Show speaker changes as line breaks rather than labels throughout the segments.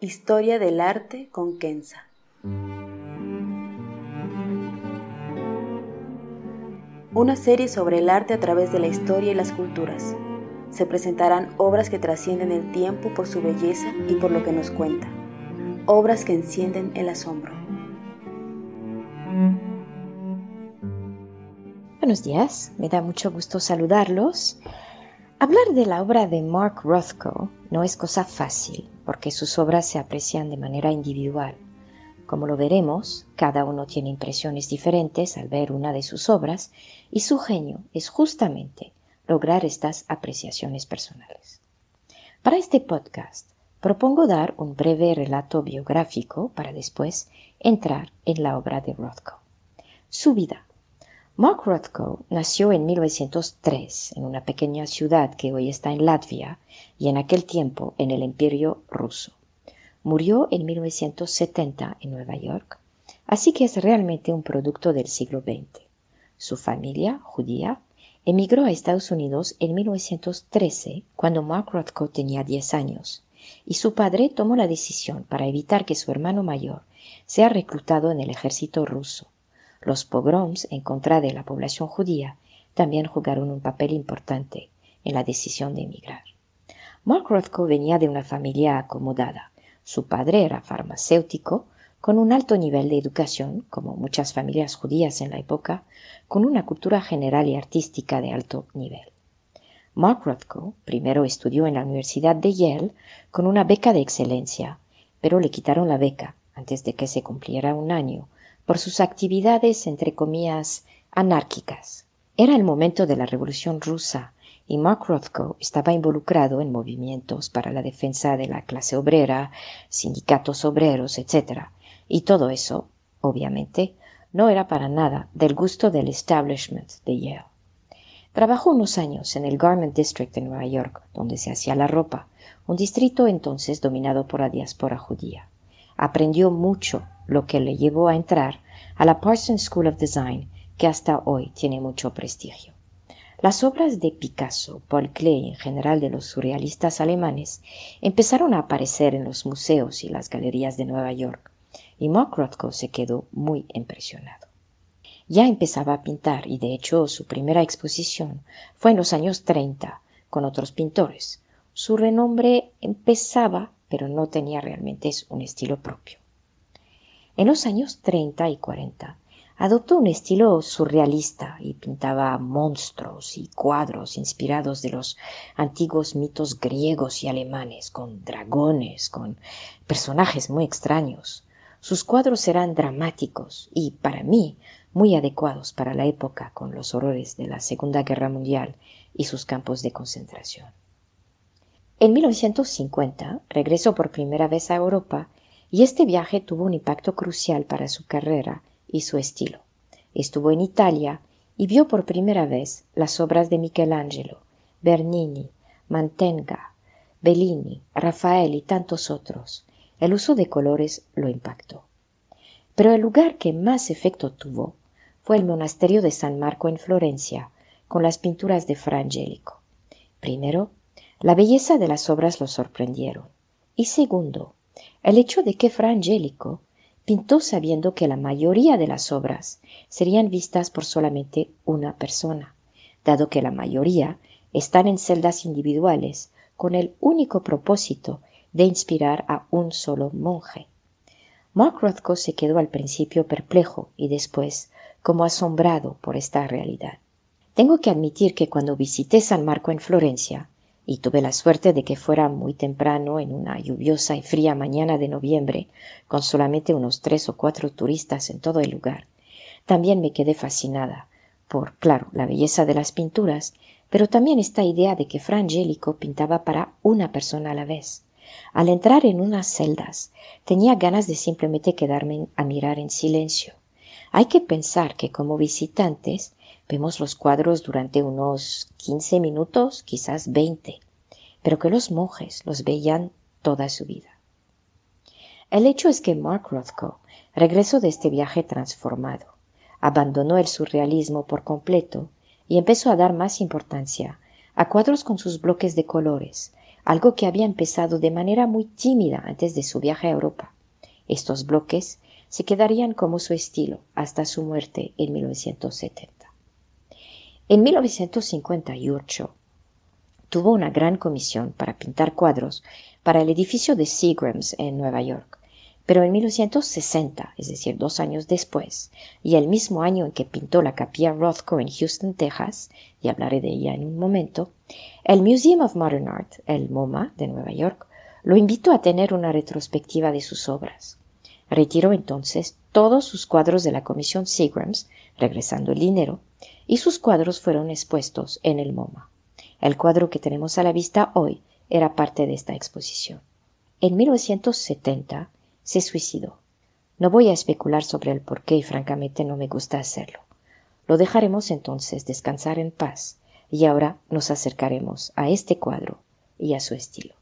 Historia del arte con Kenza. Una serie sobre el arte a través de la historia y las culturas. Se presentarán obras que trascienden el tiempo por su belleza y por lo que nos cuenta. Obras que encienden el asombro.
Buenos días, me da mucho gusto saludarlos. Hablar de la obra de Mark Rothko no es cosa fácil, porque sus obras se aprecian de manera individual. Como lo veremos, cada uno tiene impresiones diferentes al ver una de sus obras y su genio es justamente lograr estas apreciaciones personales. Para este podcast propongo dar un breve relato biográfico para después entrar en la obra de Rothko. Su vida. Mark Rothko nació en 1903 en una pequeña ciudad que hoy está en Latvia y en aquel tiempo en el Imperio ruso. Murió en 1970 en Nueva York, así que es realmente un producto del siglo XX. Su familia, judía, emigró a Estados Unidos en 1913 cuando Mark Rothko tenía 10 años, y su padre tomó la decisión para evitar que su hermano mayor sea reclutado en el ejército ruso. Los pogroms en contra de la población judía también jugaron un papel importante en la decisión de emigrar. Mark Rothko venía de una familia acomodada. Su padre era farmacéutico, con un alto nivel de educación, como muchas familias judías en la época, con una cultura general y artística de alto nivel. Mark Rothko primero estudió en la Universidad de Yale con una beca de excelencia, pero le quitaron la beca antes de que se cumpliera un año por sus actividades, entre comillas, anárquicas. Era el momento de la Revolución rusa y Mark Rothko estaba involucrado en movimientos para la defensa de la clase obrera, sindicatos obreros, etc. Y todo eso, obviamente, no era para nada del gusto del establishment de Yale. Trabajó unos años en el Garment District de Nueva York, donde se hacía la ropa, un distrito entonces dominado por la diáspora judía. Aprendió mucho, lo que le llevó a entrar a la Parsons School of Design, que hasta hoy tiene mucho prestigio. Las obras de Picasso, Paul Klee y en general de los surrealistas alemanes empezaron a aparecer en los museos y las galerías de Nueva York, y Mark Rothko se quedó muy impresionado. Ya empezaba a pintar y de hecho su primera exposición fue en los años 30 con otros pintores. Su renombre empezaba, pero no tenía realmente un estilo propio. En los años 30 y 40 adoptó un estilo surrealista y pintaba monstruos y cuadros inspirados de los antiguos mitos griegos y alemanes, con dragones, con personajes muy extraños. Sus cuadros eran dramáticos y, para mí, muy adecuados para la época con los horrores de la Segunda Guerra Mundial y sus campos de concentración. En 1950 regresó por primera vez a Europa y este viaje tuvo un impacto crucial para su carrera y su estilo. Estuvo en Italia y vio por primera vez las obras de Michelangelo, Bernini, Mantenga, Bellini, Rafael y tantos otros. El uso de colores lo impactó. Pero el lugar que más efecto tuvo fue el monasterio de San Marco en Florencia, con las pinturas de Fra Angelico. Primero, la belleza de las obras lo sorprendieron. Y segundo, el hecho de que Fra Angelico pintó sabiendo que la mayoría de las obras serían vistas por solamente una persona, dado que la mayoría están en celdas individuales con el único propósito de inspirar a un solo monje. Mark Rothko se quedó al principio perplejo y después como asombrado por esta realidad. Tengo que admitir que cuando visité San Marco en Florencia, y tuve la suerte de que fuera muy temprano en una lluviosa y fría mañana de noviembre, con solamente unos tres o cuatro turistas en todo el lugar, también me quedé fascinada por, claro, la belleza de las pinturas, pero también esta idea de que Fra Angelico pintaba para una persona a la vez. Al entrar en unas celdas, tenía ganas de simplemente quedarme a mirar en silencio. Hay que pensar que como visitantes vemos los cuadros durante unos quince minutos, quizás veinte, pero que los monjes los veían toda su vida. El hecho es que Mark Rothko regresó de este viaje transformado, abandonó el surrealismo por completo y empezó a dar más importancia a cuadros con sus bloques de colores, algo que había empezado de manera muy tímida antes de su viaje a Europa. Estos bloques se quedarían como su estilo hasta su muerte en 1970. En 1958 tuvo una gran comisión para pintar cuadros para el edificio de Seagram's en Nueva York, pero en 1960, es decir, dos años después, y el mismo año en que pintó la capilla Rothko en Houston, Texas, y hablaré de ella en un momento, el Museum of Modern Art, el MoMA de Nueva York, lo invitó a tener una retrospectiva de sus obras. Retiró entonces todos sus cuadros de la comisión Seagram's, regresando el dinero, y sus cuadros fueron expuestos en el MoMA. El cuadro que tenemos a la vista hoy era parte de esta exposición. En 1970 se suicidó. No voy a especular sobre el por qué y francamente no me gusta hacerlo. Lo dejaremos entonces descansar en paz y ahora nos acercaremos a este cuadro y a su estilo.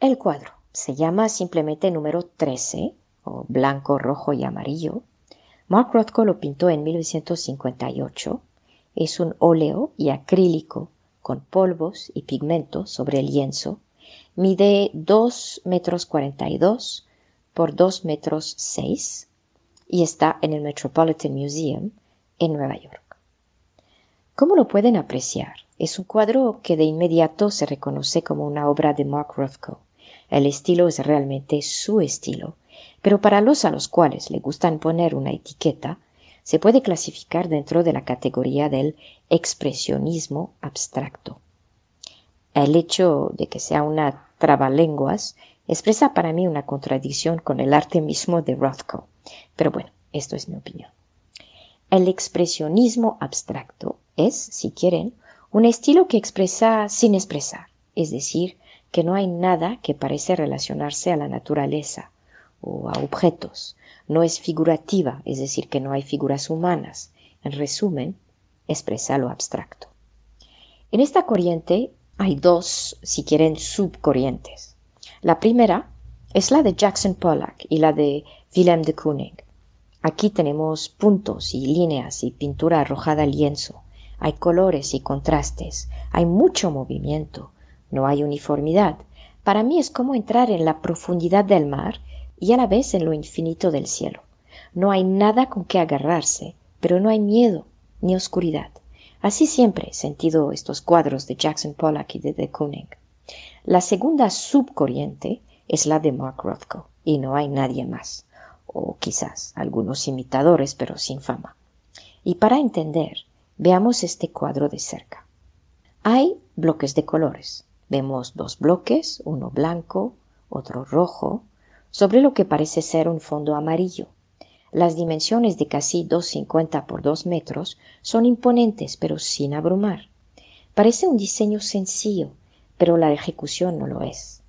El cuadro se llama simplemente número 13, o blanco, rojo y amarillo. Mark Rothko lo pintó en 1958. Es un óleo y acrílico con polvos y pigmentos sobre el lienzo. Mide 2 metros 42 por 2 metros 6 y está en el Metropolitan Museum en Nueva York. ¿Cómo lo pueden apreciar? Es un cuadro que de inmediato se reconoce como una obra de Mark Rothko. El estilo es realmente su estilo, pero para los a los cuales le gustan poner una etiqueta, se puede clasificar dentro de la categoría del expresionismo abstracto. El hecho de que sea una trabalenguas expresa para mí una contradicción con el arte mismo de Rothko, pero bueno, esto es mi opinión. El expresionismo abstracto es, si quieren, un estilo que expresa sin expresar, es decir, que no hay nada que parece relacionarse a la naturaleza o a objetos. No es figurativa, es decir, que no hay figuras humanas. En resumen, expresa lo abstracto. En esta corriente hay dos, si quieren, subcorrientes. La primera es la de Jackson Pollock y la de Willem de Kooning. Aquí tenemos puntos y líneas y pintura arrojada al lienzo. Hay colores y contrastes. Hay mucho movimiento no hay uniformidad. Para mí es como entrar en la profundidad del mar y a la vez en lo infinito del cielo. No hay nada con que agarrarse, pero no hay miedo ni oscuridad. Así siempre he sentido estos cuadros de Jackson Pollock y de de Kooning. La segunda subcorriente es la de Mark Rothko, y no hay nadie más, o quizás algunos imitadores, pero sin fama. Y para entender, veamos este cuadro de cerca. Hay bloques de colores, Vemos dos bloques, uno blanco, otro rojo, sobre lo que parece ser un fondo amarillo. Las dimensiones de casi 2,50 por 2 metros son imponentes, pero sin abrumar. Parece un diseño sencillo, pero la ejecución no lo es.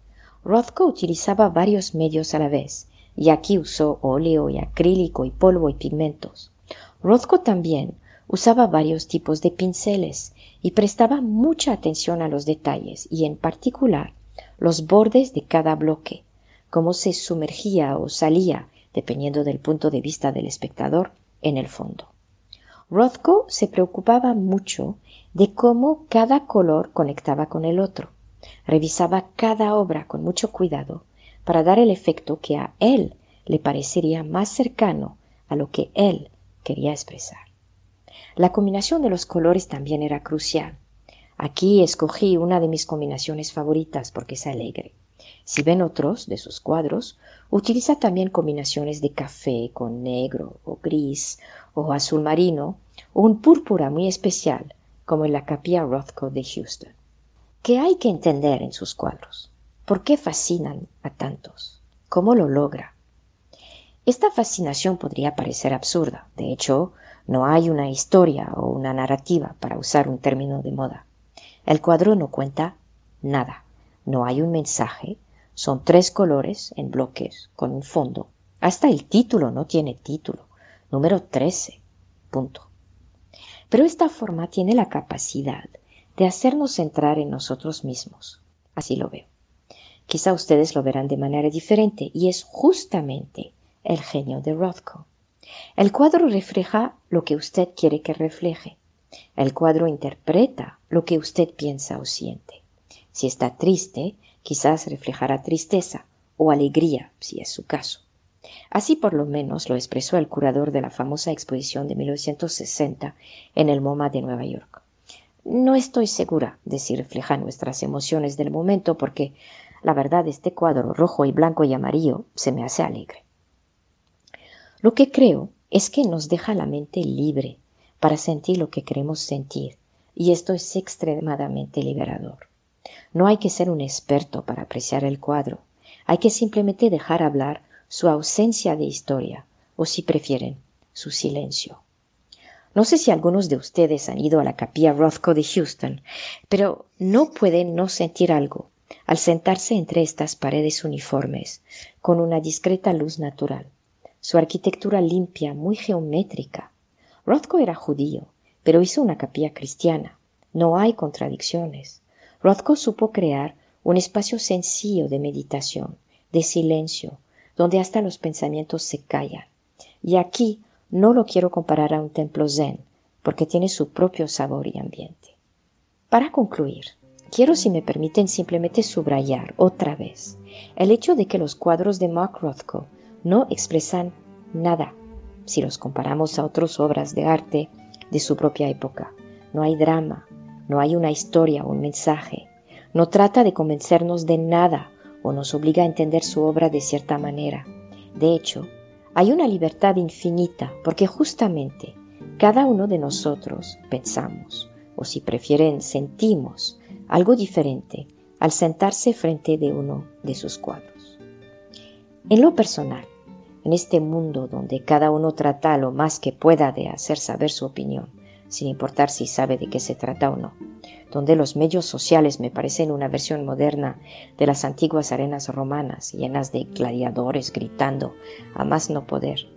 Rothko utilizaba varios medios a la vez, y aquí usó óleo y acrílico y polvo y pigmentos. Rothko también usaba varios tipos de pinceles y prestaba mucha atención a los detalles y en particular los bordes de cada bloque, cómo se sumergía o salía, dependiendo del punto de vista del espectador, en el fondo. Rothko se preocupaba mucho de cómo cada color conectaba con el otro. Revisaba cada obra con mucho cuidado para dar el efecto que a él le parecería más cercano a lo que él quería expresar. La combinación de los colores también era crucial. Aquí escogí una de mis combinaciones favoritas porque es alegre. Si ven otros de sus cuadros, utiliza también combinaciones de café con negro o gris o azul marino o un púrpura muy especial, como en la capilla Rothko de Houston. ¿Qué hay que entender en sus cuadros? ¿Por qué fascinan a tantos? ¿Cómo lo logra? Esta fascinación podría parecer absurda. De hecho, no hay una historia o una narrativa, para usar un término de moda. El cuadro no cuenta nada. No hay un mensaje. Son tres colores en bloques con un fondo. Hasta el título no tiene título. Número 13. Punto. Pero esta forma tiene la capacidad de hacernos entrar en nosotros mismos. Así lo veo. Quizá ustedes lo verán de manera diferente y es justamente el genio de Rothko. El cuadro refleja lo que usted quiere que refleje. El cuadro interpreta lo que usted piensa o siente. Si está triste, quizás reflejará tristeza o alegría, si es su caso. Así por lo menos lo expresó el curador de la famosa exposición de 1960 en el MoMA de Nueva York. No estoy segura de si refleja nuestras emociones del momento porque la verdad, este cuadro rojo y blanco y amarillo se me hace alegre. Lo que creo es que nos deja la mente libre para sentir lo que queremos sentir, y esto es extremadamente liberador. No hay que ser un experto para apreciar el cuadro, hay que simplemente dejar hablar su ausencia de historia, o si prefieren, su silencio. No sé si algunos de ustedes han ido a la capilla Rothko de Houston, pero no pueden no sentir algo al sentarse entre estas paredes uniformes, con una discreta luz natural, su arquitectura limpia, muy geométrica. Rothko era judío, pero hizo una capilla cristiana. No hay contradicciones. Rothko supo crear un espacio sencillo de meditación, de silencio, donde hasta los pensamientos se callan. Y aquí no lo quiero comparar a un templo zen, porque tiene su propio sabor y ambiente. Para concluir, Quiero, si me permiten, simplemente subrayar otra vez el hecho de que los cuadros de Mark Rothko no expresan nada si los comparamos a otras obras de arte de su propia época. No hay drama, no hay una historia o un mensaje. No trata de convencernos de nada o nos obliga a entender su obra de cierta manera. De hecho, hay una libertad infinita porque justamente cada uno de nosotros pensamos, o si prefieren sentimos, algo diferente al sentarse frente de uno de sus cuadros. En lo personal, en este mundo donde cada uno trata lo más que pueda de hacer saber su opinión, sin importar si sabe de qué se trata o no, donde los medios sociales me parecen una versión moderna de las antiguas arenas romanas llenas de gladiadores gritando a más no poder,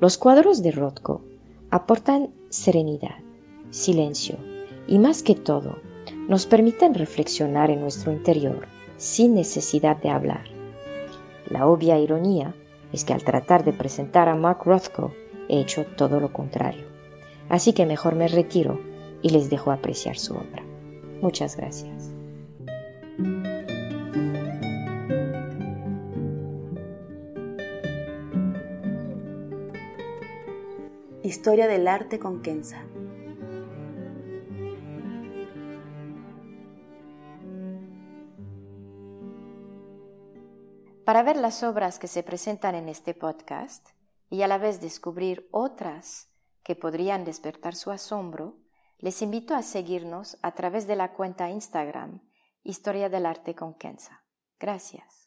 los cuadros de Rothko aportan serenidad, silencio y más que todo nos permiten reflexionar en nuestro interior sin necesidad de hablar. La obvia ironía es que al tratar de presentar a Mark Rothko he hecho todo lo contrario. Así que mejor me retiro y les dejo apreciar su obra. Muchas gracias.
Historia del arte con Kenza.
Para ver las obras que se presentan en este podcast y a la vez descubrir otras que podrían despertar su asombro, les invito a seguirnos a través de la cuenta Instagram Historia del Arte con Kenza. Gracias.